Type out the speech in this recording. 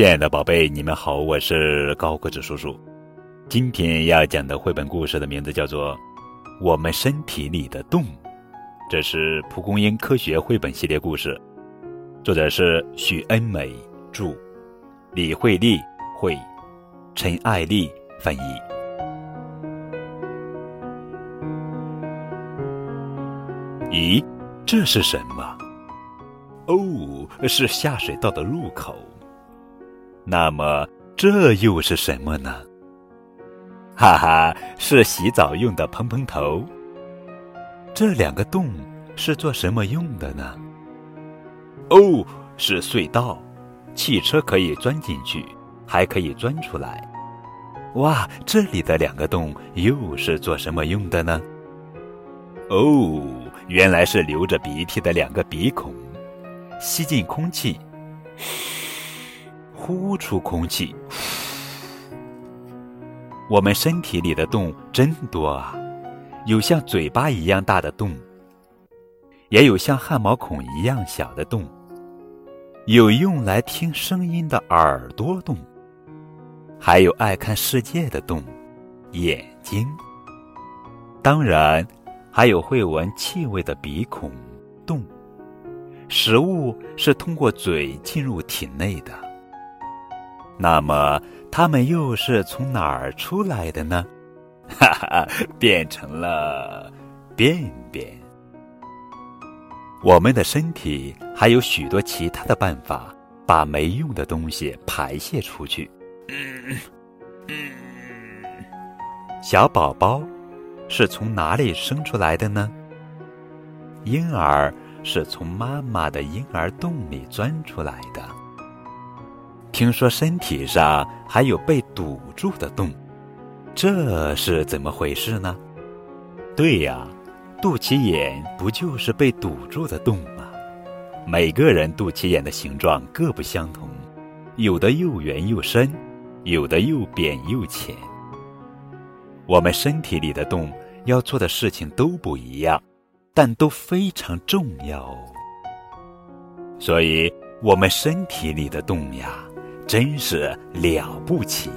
亲爱的宝贝，你们好，我是高个子叔叔。今天要讲的绘本故事的名字叫做《我们身体里的洞》，这是蒲公英科学绘本系列故事，作者是许恩美著，李慧丽绘，陈爱丽翻译。咦，这是什么？哦，是下水道的入口。那么这又是什么呢？哈哈，是洗澡用的喷喷头。这两个洞是做什么用的呢？哦，是隧道，汽车可以钻进去，还可以钻出来。哇，这里的两个洞又是做什么用的呢？哦，原来是流着鼻涕的两个鼻孔，吸进空气。呼出空气。我们身体里的洞真多啊，有像嘴巴一样大的洞，也有像汗毛孔一样小的洞，有用来听声音的耳朵洞，还有爱看世界的洞，眼睛。当然，还有会闻气味的鼻孔洞。食物是通过嘴进入体内的。那么，它们又是从哪儿出来的呢？哈哈，变成了便便。我们的身体还有许多其他的办法，把没用的东西排泄出去。嗯嗯，小宝宝是从哪里生出来的呢？婴儿是从妈妈的婴儿洞里钻出来的。听说身体上还有被堵住的洞，这是怎么回事呢？对呀，肚脐眼不就是被堵住的洞吗？每个人肚脐眼的形状各不相同，有的又圆又深，有的又扁又浅。我们身体里的洞要做的事情都不一样，但都非常重要哦。所以，我们身体里的洞呀。真是了不起。